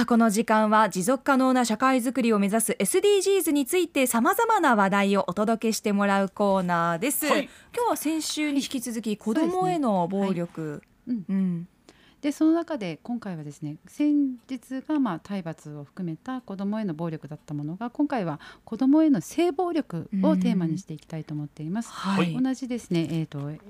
さあこの時間は持続可能な社会づくりを目指す SDGs についてさまざまな話題をお届けしてもらうコーナーです、はい、今日は先週に引き続き子どもへの暴力、ね。はい、うん、うん。でその中で今回はですね先日がまあ体罰を含めた子どもへの暴力だったものが今回は子どもへの性暴力をテーマにしていきたいと思っています。はい、同じですね、えーとえ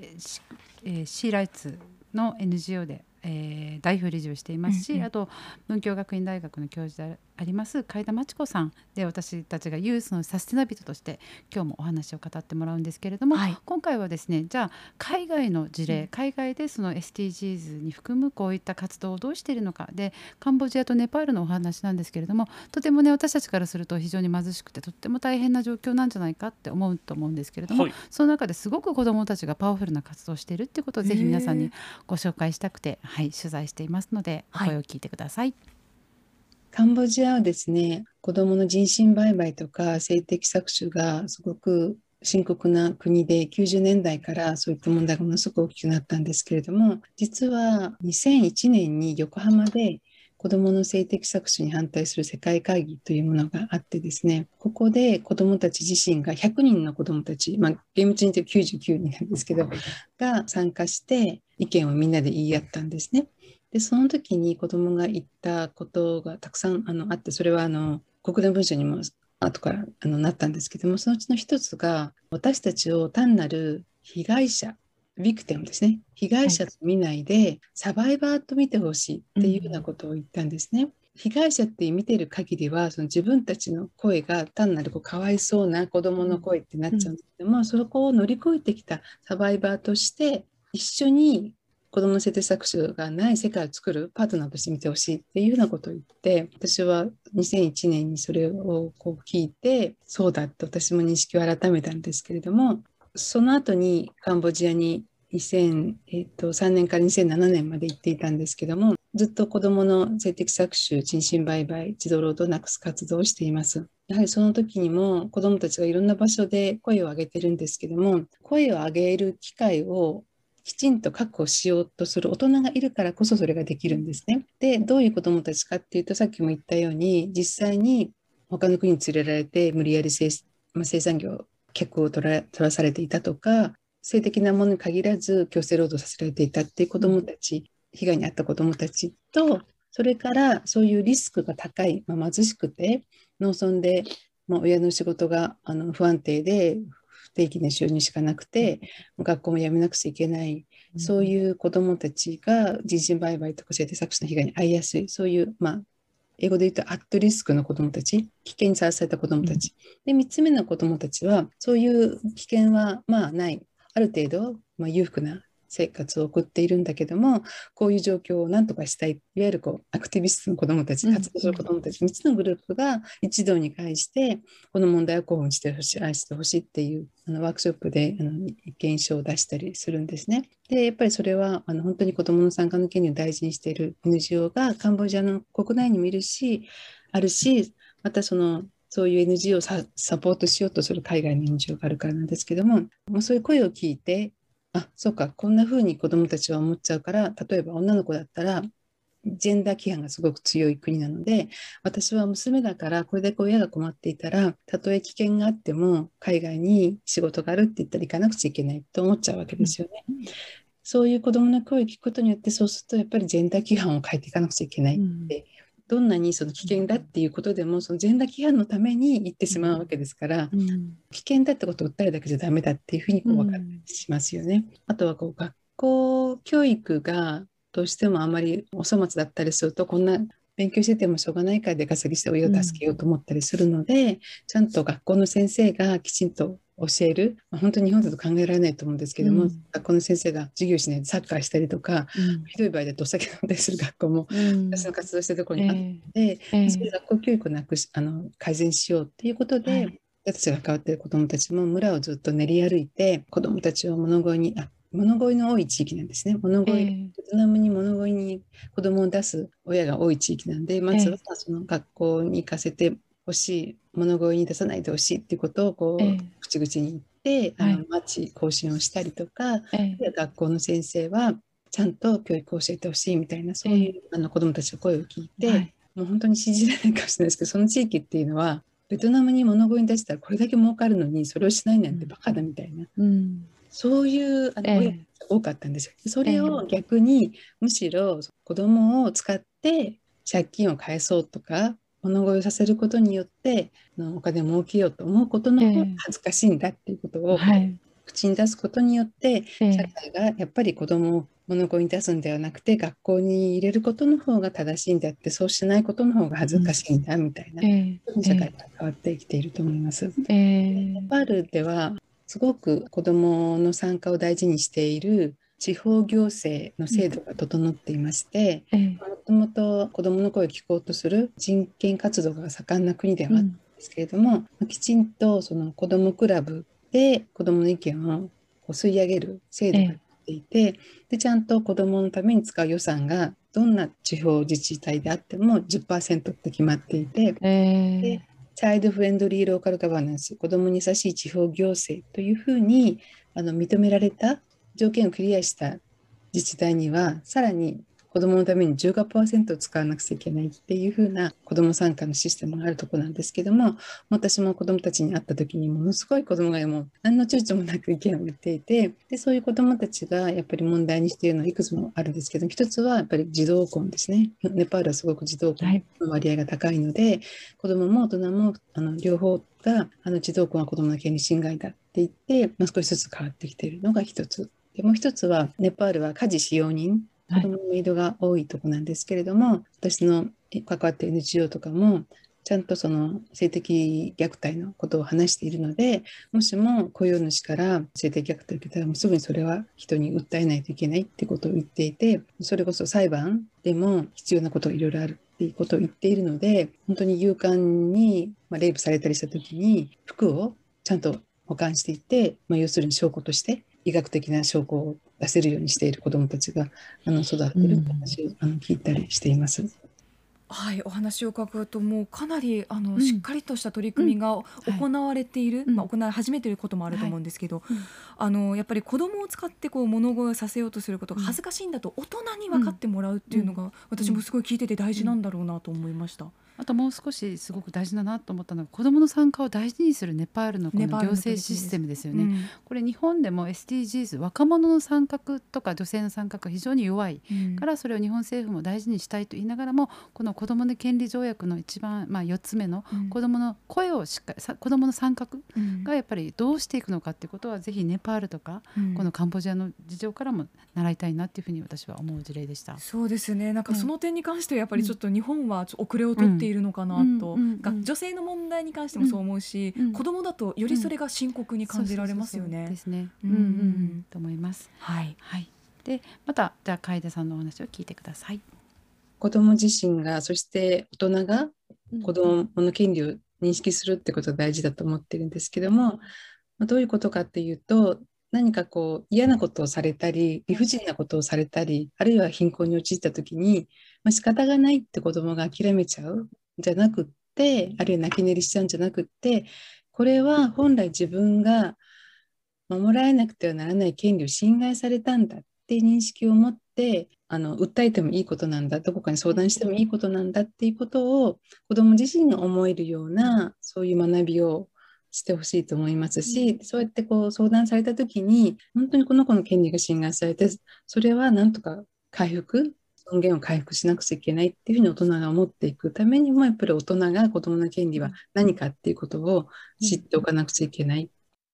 ー、シーライツの NGO でえー、代表理事をしていますし、うんうん、あと文京学院大学の教授であります海田真知子さん。で私たちがユースのサステナビトとして今日もお話を語ってもらうんですけれども、はい、今回はですねじゃあ海外の事例、うん、海外でその SDGs に含むこういった活動をどうしているのかでカンボジアとネパールのお話なんですけれどもとてもね私たちからすると非常に貧しくてとっても大変な状況なんじゃないかって思うと思うんですけれども、はい、その中ですごく子どもたちがパワフルな活動をしているっていうことをぜひ皆さんにご紹介したくて、はい、取材していますので声を聞いてください。カンボジアはですね、子どもの人身売買とか性的搾取がすごく深刻な国で90年代からそういった問題がものすごく大きくなったんですけれども実は2001年に横浜で子どもの性的搾取に反対する世界会議というものがあってですねここで子どもたち自身が100人の子どもたち、まあ、厳密に言うと99人なんですけどが参加して意見をみんなで言い合ったんですね。でその時に子どもが言ったことがたくさんあのあってそれはあの国連文書にも後からあのなったんですけどもそのうちの一つが私たちを単なる被害者ビクテムですね被害者と見ないで、はい、サバイバーと見てほしいっていうようなことを言ったんですね。うん、被害者って見てる限りはその自分たちの声が単なるこうかわいそうな子どもの声ってなっちゃうんですけども、うん、そこを乗り越えてきたサバイバーとして一緒に子ども性的搾取がない世界を作るパートナーとして見てほしいっていうようなことを言って私は2001年にそれをこう聞いてそうだって私も認識を改めたんですけれどもその後にカンボジアに2003、えー、と3年から2007年まで行っていたんですけどもずっと子どもの性的搾取人身売買児童労働をなくす活動をしています。やはりその時にも子どもたちがいろんな場所で声を上げてるんですけども声を上げる機会をきちんと確保しようとする大人がいるからこそそれができるんですね。でどういう子どもたちかっていうとさっきも言ったように実際に他の国に連れられて無理やり生,、まあ、生産業客を取ら取らされていたとか性的なものに限らず強制労働させられていたっていう子どもたち被害に遭った子どもたちとそれからそういうリスクが高い、まあ、貧しくて農村で、まあ、親の仕事があの不安定で不定期な収入しかなくて、学校も辞めなくちゃいけない、そういう子どもたちが人身売買とか性的搾取の被害に遭いやすい、そういう、まあ、英語で言うとアットリスクの子どもたち、危険にさらされた子どもたち。で、3つ目の子どもたちは、そういう危険はまあない。ある程度、まあ、裕福な生活を送っているんだけどもこういう状況を何とかしたいいわゆるこうアクティビストの子どもたち活動する子どもたち3つのグループが一堂に会してこの問題を興奮してほしい愛してほしいっていうあのワークショップであの意見書を出したりするんですね。でやっぱりそれはあの本当に子どもの参加の権利を大事にしている NGO がカンボジアの国内にもいるしあるしまたそのそういう NGO をサポートしようとする海外の NGO があるからなんですけども、もうそういう声を聞いて、あそうか。こんな風に子どもたちは思っちゃうから例えば女の子だったらジェンダー規範がすごく強い国なので私は娘だからこれだけ親が困っていたらたとえ危険があっても海外に仕事があるって言ったら行かなくちゃいけないと思っちゃうわけですよね。うん、そういう子どもの声を聞くことによってそうするとやっぱりジェンダー規範を変えていかなくちゃいけないってどんなにその危険だっていうことでもそのジェンダー規範のために言ってしまうわけですから、うん、危険だってことを訴えるだけじゃダメだっていうふうにこう分かってしますよね。うん、あとはこう学校教育がどうしてもあまりお粗末だったりするとこんな勉強しててもしょうがないから出稼ぎして親を助けようと思ったりするので、うん、ちゃんと学校の先生がきちんと教える、まあ、本当に日本だと考えられないと思うんですけども、うん、学校の先生が授業しないでサッカーしたりとか、うん、ひどい場合だとお酒飲んだりする学校も、私の活動してるところにあって、えー、そういう学校教育をなくしあの改善しようっていうことで、はい、私たちが関わっている子どもたちも村をずっと練り歩いて子どもたちを物乞いにあ物乞いの多い地域なんですね。物乞い、えー、ベトナムに物乞いに子供を出す親が多い地域なんで、まずはその学校に行かせてほしい、物乞いに出さないでほしいっていうことをこう、えー、口々に言って、あの町更新をしたりとか、えー、学校の先生はちゃんと教育を教えてほしいみたいなそういう、あの子どもたちの声を聞いて、はい、もう本当に信じられないかもしれないですけどその地域っていうのはベトナムに物乞いに出したらこれだけ儲かるのにそれをしないなんてバカだみたいな、うん、そういうあの、親が多かったんですよ。それを逆に、むしろ子供を使って借金を返そうとか物乞いをさせることによってお金を儲けようと思うことの方が恥ずかしいんだっていうことを、口に出すことによって、社会がやっぱり子供を物乞いに出すんではなくて学校に入れることの方が正しいんだってそうしないことの方が恥ずかしいんだみたいな、社会が変わってきていると思います。えー、ネパールではすごく子どもの参加を大事にしている地方行政の制度が整っていましてもともと子どもの声を聞こうとする人権活動が盛んな国ではあったんですけれども、うん、きちんとその子どもクラブで子どもの意見を吸い上げる制度がっていてでちゃんと子どものために使う予算がどんな地方自治体であっても10%って決まっていて、えー、でチャイルドフレンドリーローカルガバナンス、子どもに優しい地方行政というふうにあの認められた条件をクリアした自治体には、さらに子どものために15%を使わなくちゃいけないっていう風な子ども参加のシステムがあるとこなんですけども私も子どもたちに会った時にものすごい子どもがもう何の躊躇もなく意見を言っていてでそういう子どもたちがやっぱり問題にしているのはいくつもあるんですけど一つはやっぱり児童婚ですねネパールはすごく児童婚の割合が高いので、はい、子どもも大人もあの両方があの児童婚は子どもの権利侵害だって言って、まあ、少しずつ変わってきているのが一つ。でもう一つはネパールは家事使用人子供のメイドが多いとこなんですけれども、はい、私の関わっている NGO とかもちゃんとその性的虐待のことを話しているのでもしも雇用主から性的虐待を受けたらもうすぐにそれは人に訴えないといけないってことを言っていてそれこそ裁判でも必要なことがいろいろあるっていうことを言っているので本当に勇敢に、まあ、レイプされたりした時に服をちゃんと保管していて、まあ、要するに証拠として医学的な証拠を出せるようにしている子どもたちがあの育っているって話を、あの聞いたりしています。はい、お話を伺うともうかなりあの、うん、しっかりとした取り組みが行われている、はい、まあ、行われ始めていることもあると思うんですけど、はい。あのやっぱり子供を使ってこう物乞いをさせようとすることが恥ずかしいんだと大人に分かってもらうっていうのが、私もすごい聞いてて大事なんだろうなと思いました。あともう少しすごく大事だなと思ったのが子どもの参加を大事にするネパールのこの行政システムですよね。うん、これ日本でも SDGs 若者の参画とか女性の参画が非常に弱い。から、それを日本政府も大事にしたいと言いながらもこの子どもの権利条約の一番、まあ、4つ目の子どもの声をしっかり子どもの参画がやっぱりどうしていくのかっていうことはぜひネパールとか、このカンボジアの事情からも習いたいなっていうふうに私は思う事例でした。そうですね。なんかその点に関してはやっぱりちょっと日本は遅れをとっているのかなと、女性の問題に関してもそう思うし、うん、子供だとよりそれが深刻に感じられますよね。ですね。うんうんと思います。はい。はい。でまたじゃあ楓さんのお話を聞いてください。子供自身がそして大人が子供の権利を認識するってことが大事だと思ってるんですけども、まあ、どういうことかっていうと何かこう嫌なことをされたり理不尽なことをされたりあるいは貧困に陥った時に、まあ、仕方がないって子供が諦めちゃうじゃなくってあるいは泣き寝入りしちゃうんじゃなくってこれは本来自分が守られなくてはならない権利を侵害されたんだって認識を持ってあの訴えてもいいことなんだどこかに相談してもいいことなんだっていうことを子ども自身が思えるようなそういう学びをしてほしいと思いますし、そうやってこう相談された時に本当にこの子の権利が侵害されてそれはなんとか回復尊厳を回復しなくちゃいけないっていうふうに大人が思っていくためにもやっぱり大人が子どもの権利は何かっていうことを知っておかなくちゃいけない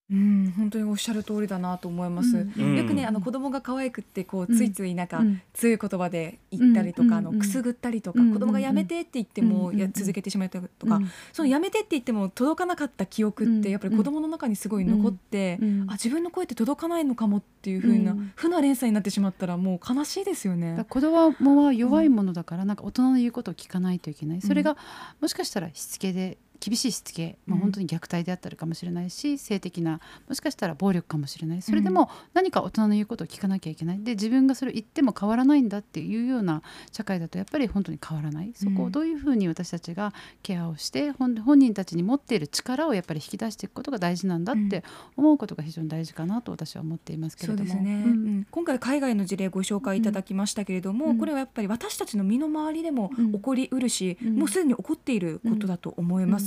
うん、本当におっしゃる通りだなと思います。うん、よくね、あの子供が可愛くってこうついついなんか強い言葉で言ったりとか、あのくすぐったりとか、子供がやめてって言ってもや続けてしまったとか、そのやめてって言っても届かなかった記憶ってやっぱり子供の中にすごい残って、あ自分の声って届かないのかもっていうふうな負な連鎖になってしまったらもう悲しいですよね。子供は弱いものだから、なんか大人の言うことを聞かないといけない。それがもしかしたらしつけで厳しいしつけ、まあ、本当に虐待であったりかもしれないし、うん、性的なもしかしたら暴力かもしれない。それでも何か大人の言うことを聞かなきゃいけない。で自分がそれを言っても変わらないんだっていうような社会だとやっぱり本当に変わらない。そこをどういうふうに私たちがケアをして本人たちに持っている力をやっぱり引き出していくことが大事なんだって思うことが非常に大事かなと私は思っていますけれども、ね。うん、今回海外の事例ご紹介いただきましたけれども、これはやっぱり私たちの身の回りでも起こりうるし、もうすでに起こっていることだと思います。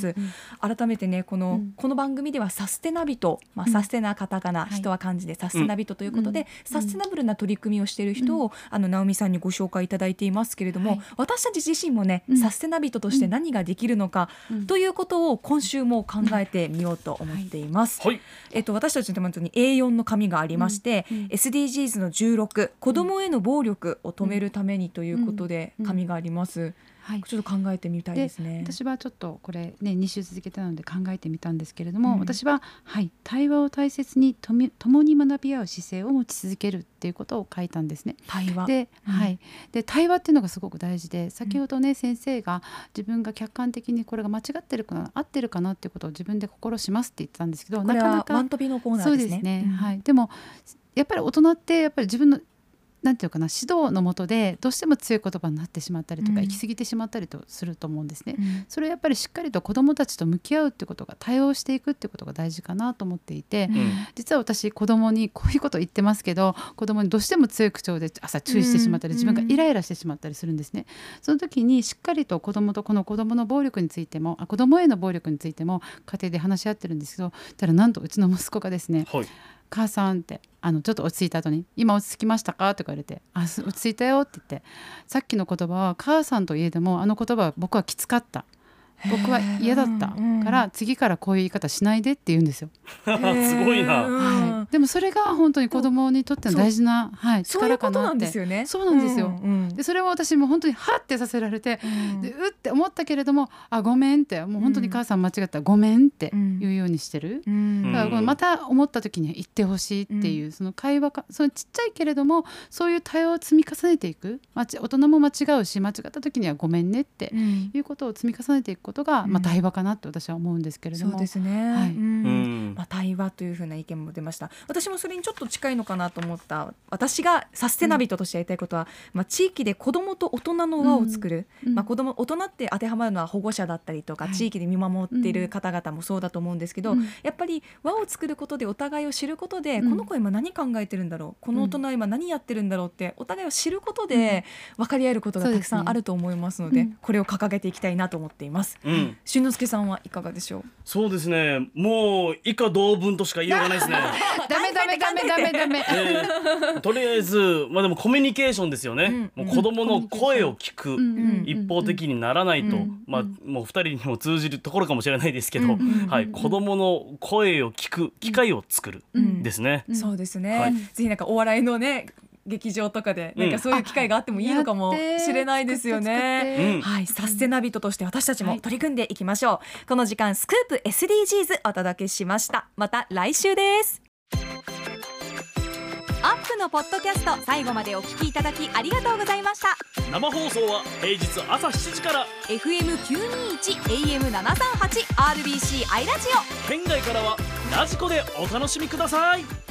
改めてねこの、この番組ではサステナビト、まあ、サステナカタカナ、人は漢字でサステナビトということで、サステナブルな取り組みをしている人を、あの直美さんにご紹介いただいていますけれども、私たち自身もね、サステナビトとして何ができるのか、ということを今週も考えてみようと思っています。はい、えっと私たちの手元に A4 の紙がありまして、SDGs の16子どもへの暴力を止めるためにということで紙があります。はい、ちょっと考えてみたいですね。私はちょっとこれね2週続けたので考えてみたんですけれども、うん、私ははい対話を大切にとみ共に学び合う姿勢を持ち続けるっていうことを書いたんですね。対話で、うん、はいで対話っていうのがすごく大事で先ほどね、うん、先生が自分が客観的にこれが間違ってるかな合ってるかなっていうことを自分で心しますって言ってたんですけどなかなかワントビのコーナーですね。そうですね、はい。でもやっぱり大人ってやっぱり自分のなんていうかな指導のもとでどうしても強い言葉になってしまったりとか、うん、行き過ぎてしまったりとすると思うんですね、うん、それをやっぱりしっかりと子どもたちと向き合うってことが対応していくってことが大事かなと思っていて、うん、実は私子どもにこういうことを言ってますけど子どもにどうしても強い口調で朝注意してしまったり自分がイライラしてしまったりするんですね、その時にしっかりと子どもとこの子どもの暴力についてもあ子どもへの暴力についても家庭で話し合ってるんですけどたらなんとうちの息子がですね、はい母さんってあのちょっと落ち着いた後に「今落ち着きましたか?」とか言われて「あ落ち着いたよ」って言ってさっきの言葉は母さんといえどもあの言葉は僕はきつかった僕は嫌だったから次からこういう言い方しないでって言うんですよ。すごいな、はい、でもそれが本当に子供にとっての大事な、はい、力かなって。そうなんですよ。でそれを私も本当にはってさせられて、でうって思ったけれどもあごめんってもう本当に母さん間違ったごめんって言うようにしてる。だからまた思った時には言ってほしいっていう、その会話かそのちっちゃいけれどもそういう対話を積み重ねていく。大人も間違うし間違った時にはごめんねっていうことを積み重ねていくことが、まあ、対話かなって私は思うんですけれども、そうですね、はい。うん。まあ、対話というふうな意見も出ました。私もそれにちょっと近いのかなと思った。私がサステナビトとしてやりたいことは、まあ、地域で子どもと大人の輪を作る、まあ、子供大人って当てはまるのは保護者だったりとか、地域で見守っている方々もそうだと思うんですけど、やっぱり輪を作ることでお互いを知ることで、この子今何考えてるんだろう？この大人は今何やってるんだろうってお互いを知ることで分かり合えることがたくさんあると思いますので、これを掲げていきたいなと思っています。うん。俊之介さんはいかがでしょう？そうですね。もう以下同文としか言いようがないですね。ダメダメダメダメダメ、えー、とりあえずまあでもコミュニケーションですよね、うん、もう子供の声を聞く、うん、一方的にならないと、うん、まあもう二人にも通じるところかもしれないですけど、はい。子供の声を聞く機会を作るですね、そうですね、はい、ぜひなんかお笑いのね劇場とかでなんかそういう機会があってもいいのかもしれないですよね。はい、サステナビトとして私たちも取り組んでいきましょう。はい、この時間スクープ SDGs お届けしました。また来週です。アップのポッドキャスト最後までお聞きいただきありがとうございました生放送は平日朝7時から FM921 AM738 RBC アイラジオ県外からはラジコでお楽しみください